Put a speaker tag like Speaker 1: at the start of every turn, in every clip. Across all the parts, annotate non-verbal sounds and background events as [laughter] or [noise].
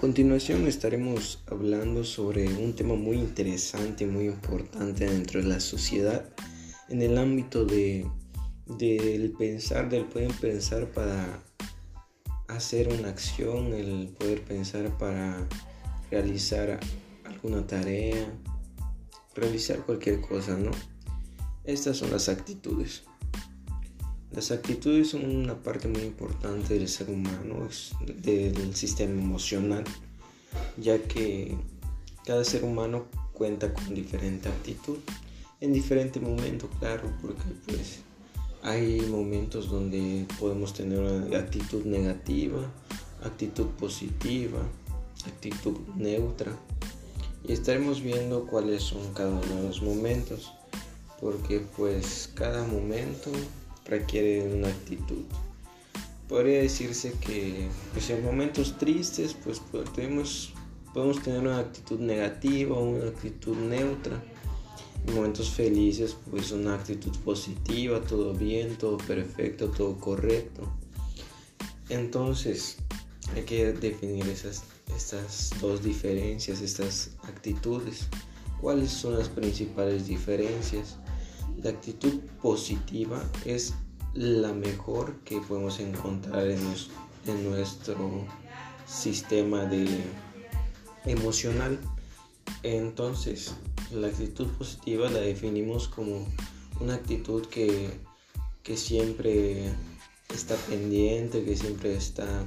Speaker 1: continuación estaremos hablando sobre un tema muy interesante, muy importante dentro de la sociedad, en el ámbito de, del pensar, del poder pensar para hacer una acción, el poder pensar para realizar alguna tarea, realizar cualquier cosa, ¿no? Estas son las actitudes. Las actitudes son una parte muy importante del ser humano, del sistema emocional, ya que cada ser humano cuenta con diferente actitud en diferente momento, claro, porque pues hay momentos donde podemos tener una actitud negativa, actitud positiva, actitud neutra y estaremos viendo cuáles son cada uno de los momentos, porque pues cada momento requiere una actitud. Podría decirse que pues, en momentos tristes pues podemos, podemos tener una actitud negativa, una actitud neutra. En momentos felices pues una actitud positiva, todo bien, todo perfecto, todo correcto. Entonces hay que definir esas, estas dos diferencias, estas actitudes. ¿Cuáles son las principales diferencias? La actitud positiva es la mejor que podemos encontrar en, nuestro sistema de emocional. Entonces, la actitud positiva la definimos como una actitud que, que siempre está pendiente, que siempre está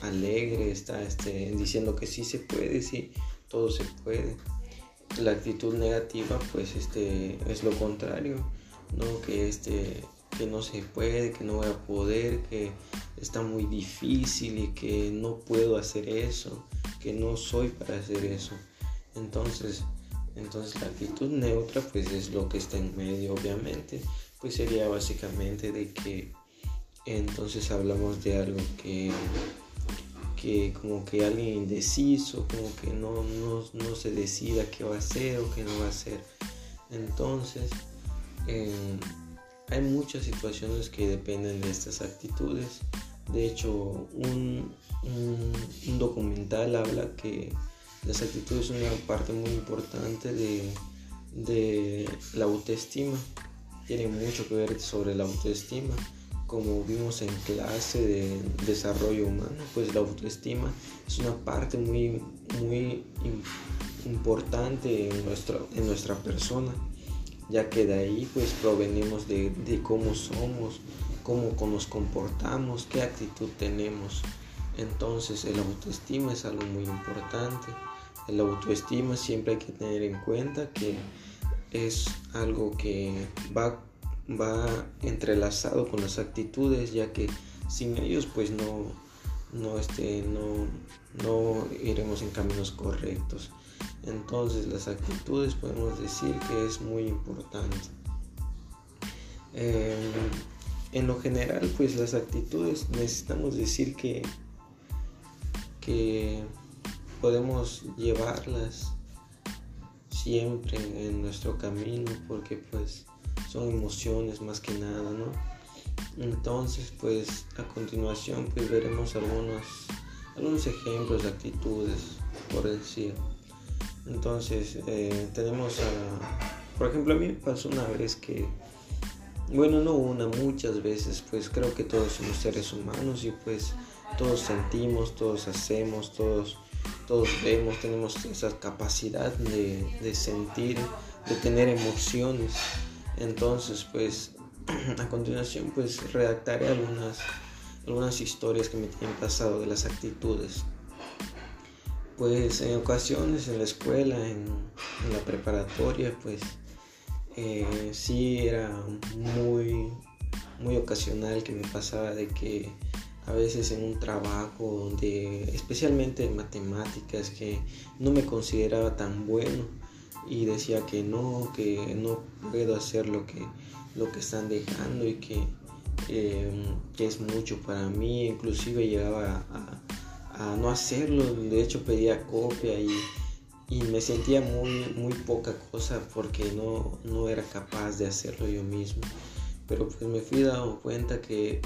Speaker 1: alegre, está este, diciendo que sí se puede, sí, todo se puede la actitud negativa pues este es lo contrario no que este que no se puede que no voy a poder que está muy difícil y que no puedo hacer eso que no soy para hacer eso. Entonces entonces la actitud neutra pues es lo que está en medio obviamente. Pues sería básicamente de que entonces hablamos de algo que como que alguien indeciso, como que no, no, se decida qué va a hacer o qué no va a hacer. Entonces, em, hay muchas situaciones que dependen de estas actitudes. De hecho, un, un, documental habla que las actitudes son una parte muy importante de, de la autoestima. Tiene mucho que ver sobre la autoestima como vimos en clase de desarrollo humano, pues la autoestima es una parte muy, muy importante en, en nuestra persona, ya que de ahí pues provenimos de, de cómo somos, cómo nos comportamos, qué actitud tenemos. Entonces el autoestima es algo muy importante. El autoestima siempre hay que tener en cuenta que es algo que va va entrelazado con las actitudes, ya que sin ellos pues no, no, este, no, no iremos en caminos correctos. Entonces las actitudes podemos decir que es muy importante. Em, en lo general pues las actitudes necesitamos decir que, que podemos llevarlas siempre en nuestro camino porque pues son emociones más que nada, ¿no? Entonces, pues a continuación, pues veremos algunos, algunos ejemplos de actitudes, por decir. Entonces, eh, tenemos a, por ejemplo, a mí me pasó una vez que, bueno, no una, muchas veces, pues creo que todos somos seres humanos y pues todos sentimos, todos hacemos, todos, todos vemos, tenemos esa capacidad de, de sentir, de tener emociones. Entonces, pues [clears throat] a continuación, pues redactaré algunas, algunas historias que me tienen pasado de las actitudes. Pues en ocasiones en la escuela, en, la preparatoria, pues eh, sí era muy, muy ocasional que me pasaba de que a veces en un trabajo donde, especialmente en matemáticas, que no me consideraba tan bueno, y decía que no, que no puedo hacer lo que, lo que están dejando y que, es mucho para mí, inclusive llegaba a, no hacerlo, de hecho pedía copia y, me sentía muy, muy poca cosa porque no, no era capaz de hacerlo yo mismo. Pero pues me fui dando cuenta que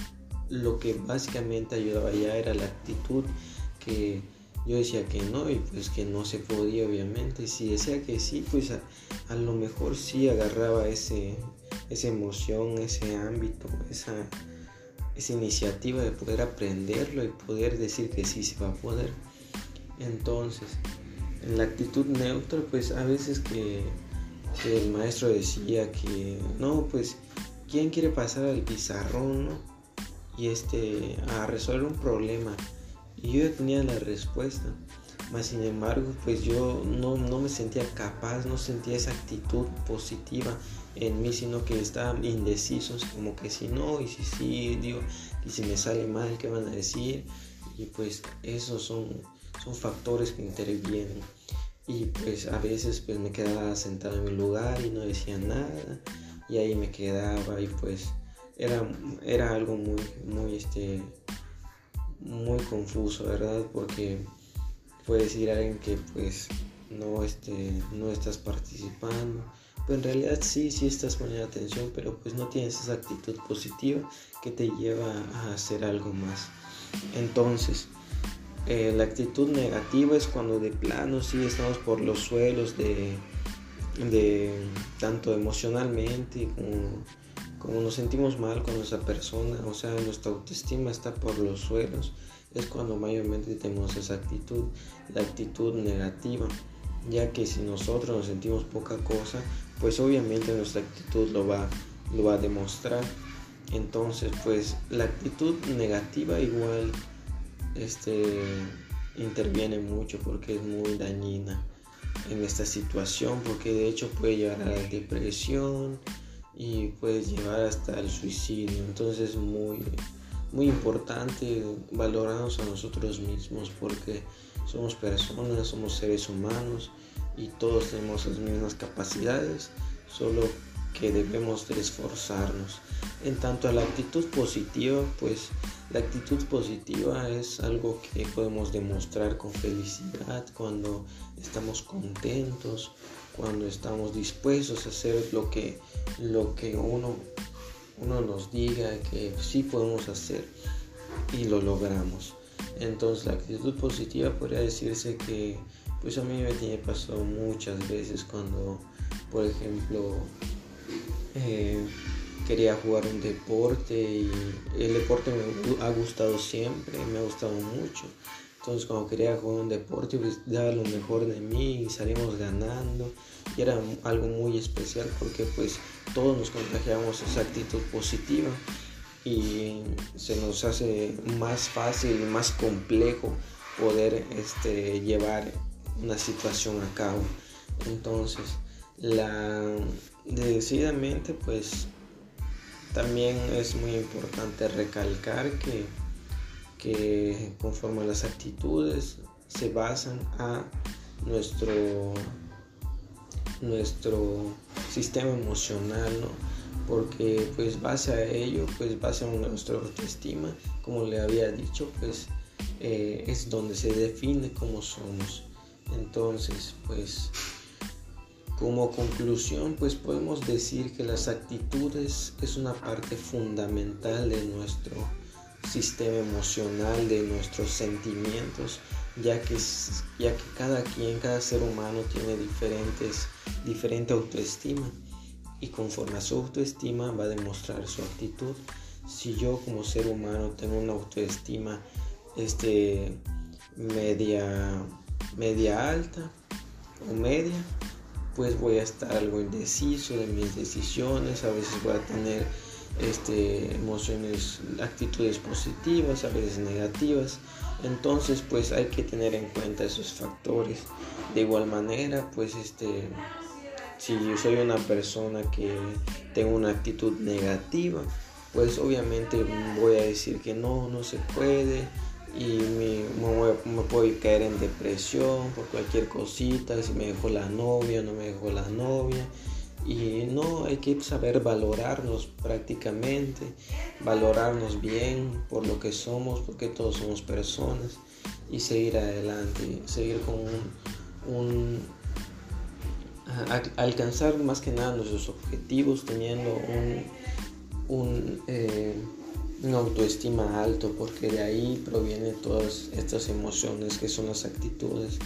Speaker 1: lo que básicamente ayudaba ya era la actitud que yo decía que no y pues que no se podía obviamente. Si decía que sí, pues a, lo mejor sí agarraba ese, esa emoción, ese ámbito, esa, esa iniciativa de poder aprenderlo y poder decir que sí se va a poder. Entonces, en la actitud neutra, pues a veces que, que el maestro decía que no, pues, ¿quién quiere pasar al pizarrón y este, a resolver un problema? Y yo tenía la respuesta. Mas sin embargo, pues yo no, me sentía capaz, no sentía esa actitud positiva en mí, sino que estaba indeciso, como que si no, y si sí, digo, y si me sale mal, ¿qué van a decir? Y pues esos son, son factores que intervienen. Y pues a veces pues me quedaba sentado en mi lugar y no decía nada, y ahí me quedaba y pues era, era algo muy, muy, este, muy confuso, ¿verdad? Porque puede decir alguien que pues no, este, no estás participando, pero en realidad sí, sí estás poniendo atención, pero pues no tienes esa actitud positiva que te lleva a hacer algo más. Entonces, eh, la actitud negativa es cuando de plano sí estamos por los suelos de, de tanto emocionalmente como como nos sentimos mal con esa persona, o sea, nuestra autoestima está por los suelos, es cuando mayormente tenemos esa actitud, la actitud negativa, ya que si nosotros nos sentimos poca cosa, pues obviamente nuestra actitud lo va, lo va a demostrar. Entonces, pues la actitud negativa igual este, interviene mucho porque es muy dañina en esta situación, porque de hecho puede llevar a la depresión, y puedes llevar hasta el suicidio. Entonces es muy, muy importante valorarnos a nosotros mismos porque somos personas, somos seres humanos y todos tenemos las mismas capacidades, solo que debemos de esforzarnos. En tanto a la actitud positiva, pues la actitud positiva es algo que podemos demostrar con felicidad cuando estamos contentos, cuando estamos dispuestos a hacer lo que, lo que uno, uno nos diga que sí podemos hacer y lo logramos. Entonces la actitud positiva podría decirse que pues a mí me pasado muchas veces cuando por ejemplo eh, quería jugar un deporte y el deporte me ha gustado siempre, me ha gustado mucho entonces cuando quería jugar un deporte, pues daba lo mejor de mí y salimos ganando. Y era algo muy especial porque pues todos nos contagiamos esa actitud positiva y se nos hace más fácil y más complejo poder este, llevar una situación a cabo. Entonces, la, decididamente pues también es muy importante recalcar que que conforme a las actitudes se basan a nuestro, nuestro sistema emocional, porque pues base a ello, pues base a nuestra autoestima, como le había dicho, pues eh, es donde se define cómo somos. Entonces, pues como conclusión, pues podemos decir que las actitudes es una parte fundamental de nuestro sistema emocional de nuestros sentimientos, ya que, ya que cada quien, cada ser humano tiene diferentes, diferente autoestima y conforme a su autoestima va a demostrar su actitud. Si yo como ser humano tengo una autoestima este, media, media alta o media, pues voy a estar algo indeciso de mis decisiones, a veces voy a tener este, emociones, actitudes positivas, a veces negativas. Entonces, pues hay que tener en cuenta esos factores. De igual manera, pues este, si yo soy una persona que tengo una actitud negativa, pues obviamente voy a decir que no, no se puede y me, me, puedo caer en depresión por cualquier cosita, si me dejó la novia, no me dejó la novia y no hay que saber valorarnos prácticamente, valorarnos bien por lo que somos, porque todos somos personas y seguir adelante, seguir con un, alcanzar más que nada nuestros objetivos teniendo un, un, eh, una autoestima alto, porque de ahí provienen todas estas emociones que son las actitudes.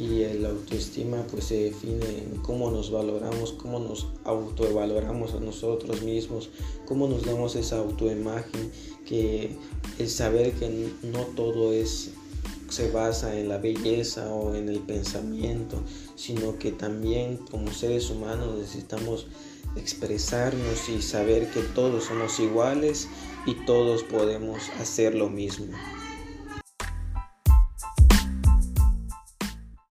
Speaker 1: Y el autoestima pues se define en cómo nos valoramos, cómo nos autoevaluamos a nosotros mismos, cómo nos damos esa autoimagen, que el saber que no todo es se basa en la belleza o en el pensamiento, sino que también como seres humanos necesitamos expresarnos y saber que todos somos iguales y todos podemos hacer lo mismo.